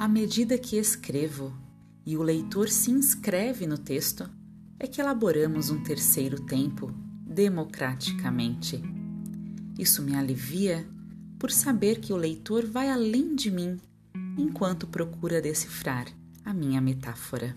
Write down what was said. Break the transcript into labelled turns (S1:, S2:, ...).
S1: À medida que escrevo e o leitor se inscreve no texto, é que elaboramos um terceiro tempo democraticamente. Isso me alivia por saber que o leitor vai além de mim enquanto procura decifrar a minha metáfora.